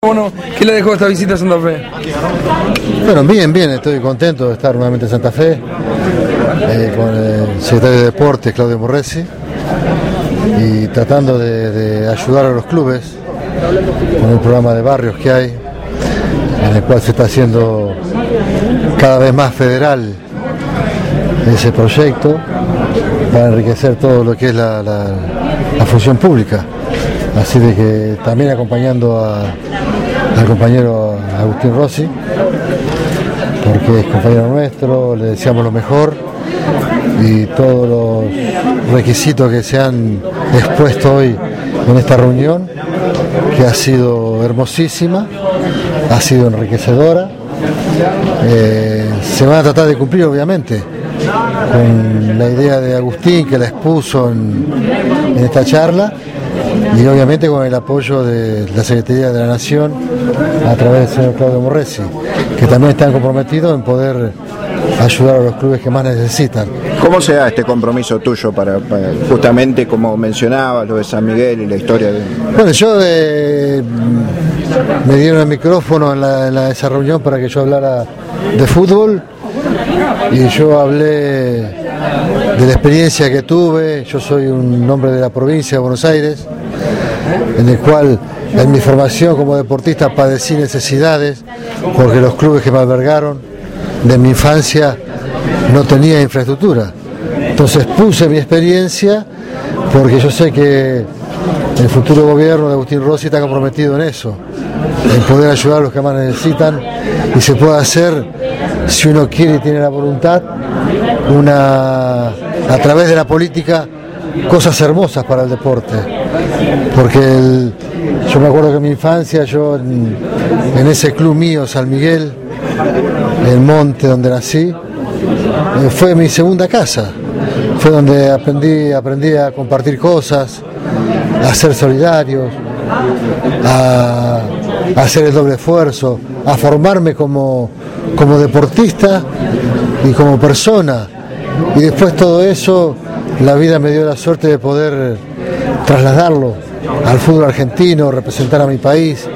Bueno, ¿qué le dejó esta visita a Santa Fe? Bueno, bien, bien, estoy contento de estar nuevamente en Santa Fe eh, con el secretario de Deportes, Claudio Morresi, y tratando de, ayudar a los clubes con un programa de barrios que hay, en el cual se está haciendo cada vez más federal ese proyecto para enriquecer todo lo que es la- la función pública. Así de que también acompañando a- al compañero Agustín Rossi, porque es compañero nuestro, le deseamos lo mejor y todos los requisitos que se han expuesto hoy en esta reunión, que ha sido hermosísima, ha sido enriquecedora. Eh, se van a tratar de cumplir, obviamente, con la idea de Agustín que la expuso en, en esta charla y obviamente con el apoyo de la Secretaría de la Nación a través del señor Claudio Morresi, que también están comprometidos en poder ayudar a los clubes que más necesitan. ¿Cómo se da este compromiso tuyo para, para- justamente como mencionabas lo de San Miguel y la historia de... Bueno, yo eh, me dieron el micrófono en, la- en la- esa reunión para que yo hablara de fútbol y yo hablé de la experiencia que tuve. Yo soy un hombre de la provincia de Buenos Aires, en el cual en mi formación como deportista padecí necesidades porque los clubes que me albergaron de mi infancia no tenía infraestructura. Entonces puse mi experiencia porque yo sé que el futuro gobierno de Agustín Rossi está comprometido en eso, en poder ayudar a los que más necesitan y se puede hacer, si uno quiere y tiene la voluntad, una a través de la política cosas hermosas para el deporte. Porque el- yo me acuerdo que en mi infancia, yo en, ese club mío, San Miguel, el monte donde nací, eh, fue mi segunda casa. Fue donde aprendí, aprendí a compartir cosas, a ser solidarios, a, a hacer el doble esfuerzo, a formarme como, como deportista y como persona. Y después todo eso, la vida me dio la suerte de poder trasladarlo al fútbol argentino, representar a mi país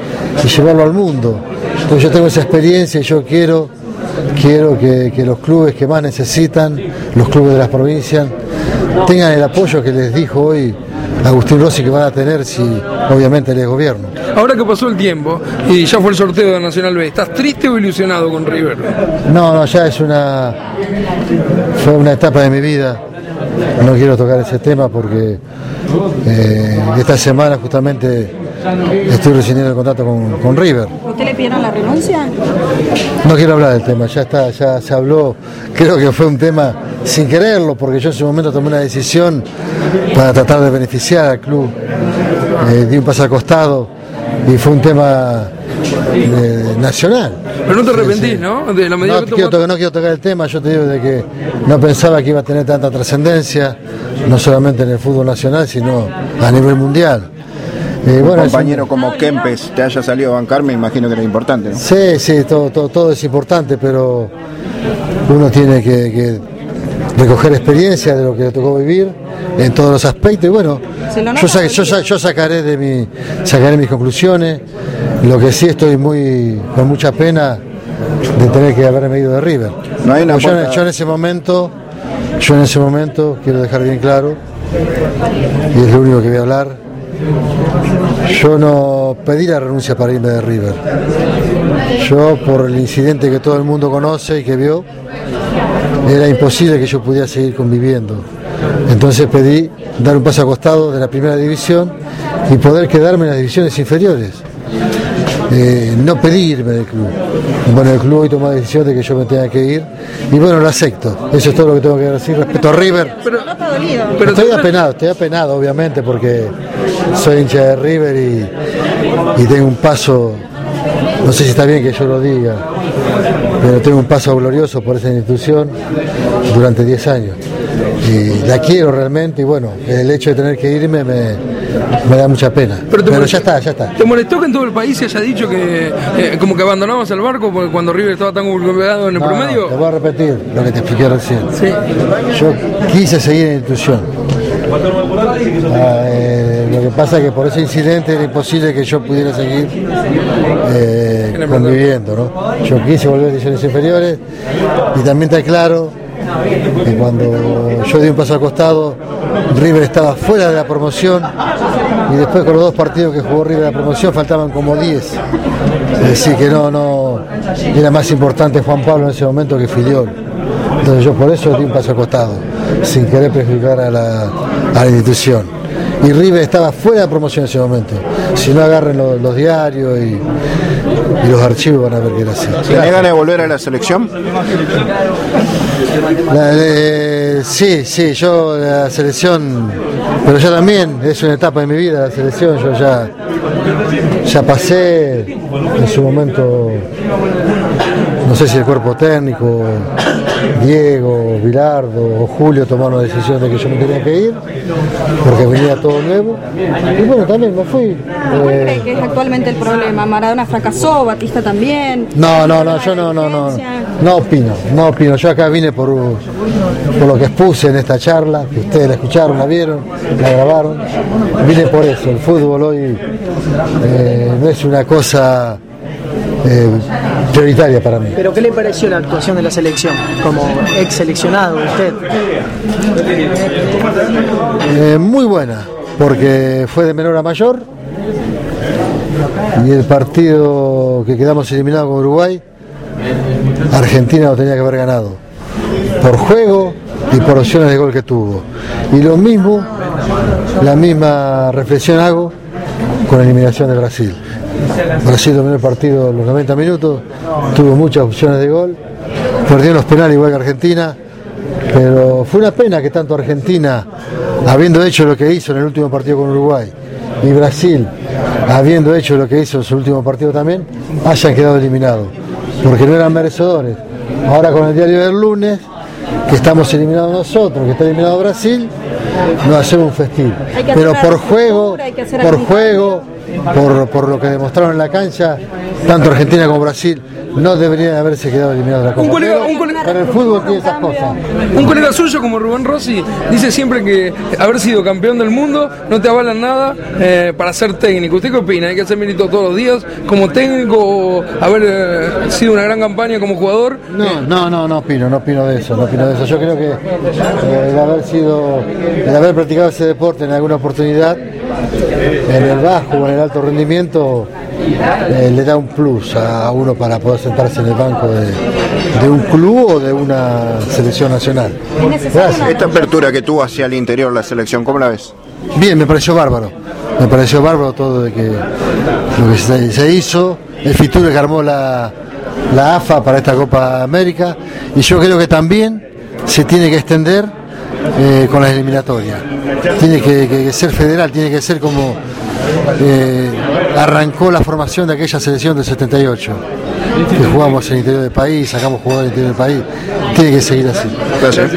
y llevarlo al mundo. Entonces yo tengo esa experiencia y yo quiero, quiero que, que los clubes que más necesitan, los clubes de las provincias, tengan el apoyo que les dijo hoy Agustín Rossi que van a tener si obviamente les gobierno. Ahora que pasó el tiempo y ya fue el sorteo de Nacional B, ¿estás triste o ilusionado con River? No, no, ya es una. fue una etapa de mi vida. No quiero tocar ese tema porque eh, esta semana justamente estoy recibiendo el contrato con, con River. ¿Usted le pidieron la renuncia? No quiero hablar del tema, ya está, ya se habló. Creo que fue un tema sin quererlo, porque yo en ese momento tomé una decisión para tratar de beneficiar al club. Eh, di un paso al costado y fue un tema eh, nacional. Pero no te arrepentís, ¿no? De la medida No que quiero, tomaste. tocar, no quiero tocar el tema, yo te digo de que no pensaba que iba a tener tanta trascendencia, no solamente en el fútbol nacional, sino a nivel mundial. Eh, Un bueno, es un- compañero como Kempes te haya salido a bancar, me imagino que era importante. ¿no? Sí, sí, todo, todo, todo es importante, pero uno tiene que, que recoger experiencia de lo que le tocó vivir en todos los aspectos. Y bueno, yo, sa- yo, sa- yo sacaré de mi, sacaré mis conclusiones. Lo que sí estoy muy con mucha pena de tener que haberme ido de River. No hay una yo, puerta- yo en ese momento, yo en ese momento quiero dejar bien claro, y es lo único que voy a hablar. Yo no pedí la renuncia para irme de River. Yo, por el incidente que todo el mundo conoce y que vio, era imposible que yo pudiera seguir conviviendo. Entonces pedí dar un paso a costado de la primera división y poder quedarme en las divisiones inferiores. Eh, no pedí irme del club. Bueno, el club hoy tomó la decisión de que yo me tenga que ir y bueno, lo acepto. Eso es todo lo que tengo que decir respecto a River. Pero, pero estoy apenado, estoy apenado obviamente porque soy hincha de River y, y tengo un paso, no sé si está bien que yo lo diga, pero tengo un paso glorioso por esa institución durante 10 años. Y la quiero realmente y bueno, el hecho de tener que irme me, me da mucha pena. Pero, te Pero molestó- ya está, ya está. ¿Te molestó que en todo el país se haya dicho que eh, como que abandonabas el barco porque cuando River estaba tan golpeado en el no, promedio? te voy a repetir lo que te expliqué recién. Sí. Yo quise seguir en la institución. Ah, eh, lo que pasa es que por ese incidente era imposible que yo pudiera seguir eh, conviviendo. ¿no? Yo quise volver a divisiones inferiores y también está claro que cuando yo di un paso al costado, River estaba fuera de la promoción y después con los dos partidos que jugó River la promoción faltaban como 10. Es decir, que no, no era más importante Juan Pablo en ese momento que Filiol. Entonces yo por eso di un paso al costado, sin querer perjudicar a la, a la institución. Y River estaba fuera de promoción en ese momento. Si no agarren los, los diarios y, y los archivos van a ver que era así. ¿Tiene ganas de volver a la selección? La- eh, sí, sí, yo la selección, pero ya también es una etapa de mi vida la selección, yo ya, ya pasé en su momento, no sé si el cuerpo técnico, Diego, Bilardo o Julio tomaron la decisión de que yo me tenía que ir, porque venía todo nuevo, y bueno, también me fui. ¿Cuál eh, cree que es actualmente el problema? Maradona fracasó, Batista también. No, no, no, yo no, no, no, no opino, no opino. Yo acá vine por, por lo que expuse en esta charla, que ustedes la escucharon, la vieron, la grabaron. Vine por eso. El fútbol hoy eh, no es una cosa eh, prioritaria para mí. Pero ¿qué le pareció la actuación de la selección como ex seleccionado usted? Eh, muy buena, porque fue de menor a mayor. Y el partido que quedamos eliminados con Uruguay, Argentina lo tenía que haber ganado. Por juego y por opciones de gol que tuvo. Y lo mismo, la misma reflexión hago con la eliminación de Brasil. Brasil dominó el partido los 90 minutos, tuvo muchas opciones de gol, perdió los penales igual que Argentina, pero fue una pena que tanto Argentina, habiendo hecho lo que hizo en el último partido con Uruguay, y Brasil, habiendo hecho lo que hizo en su último partido también, hayan quedado eliminados, porque no eran merecedores. Ahora con el diario del lunes, que estamos eliminados nosotros, que está eliminado Brasil, nos hacemos un festín. Pero por juego, por juego, por, por lo que demostraron en la cancha, tanto Argentina como Brasil no deberían haberse quedado eliminados de la Copa. Un colega- Pero- un colega- pero el fútbol tiene esas cosas. Un colega suyo como Rubén Rossi dice siempre que haber sido campeón del mundo no te avalan nada eh, para ser técnico. ¿Usted qué opina? ¿Hay que hacer mérito todos los días como técnico o haber eh, sido una gran campaña como jugador? No, no, no, no opino, no opino de eso, no opino de eso. Yo creo que eh, el haber sido, el haber practicado ese deporte en alguna oportunidad, en el bajo o en el alto rendimiento, eh, le da un plus a uno para poder sentarse en el banco de, de un club o de una selección nacional. Gracias. Esta apertura que tuvo hacia el interior la selección, ¿cómo la ves? Bien, me pareció bárbaro. Me pareció bárbaro todo de que lo que se, se hizo, el Fitur que armó la, la AFA para esta Copa América y yo creo que también se tiene que extender eh, con las eliminatorias. Tiene que, que- que ser federal, tiene que ser como eh, arrancó la formación de aquella selección del 78, que jugamos en el interior del país, sacamos jugadores del interior del país. Tiene que seguir así. Gracias.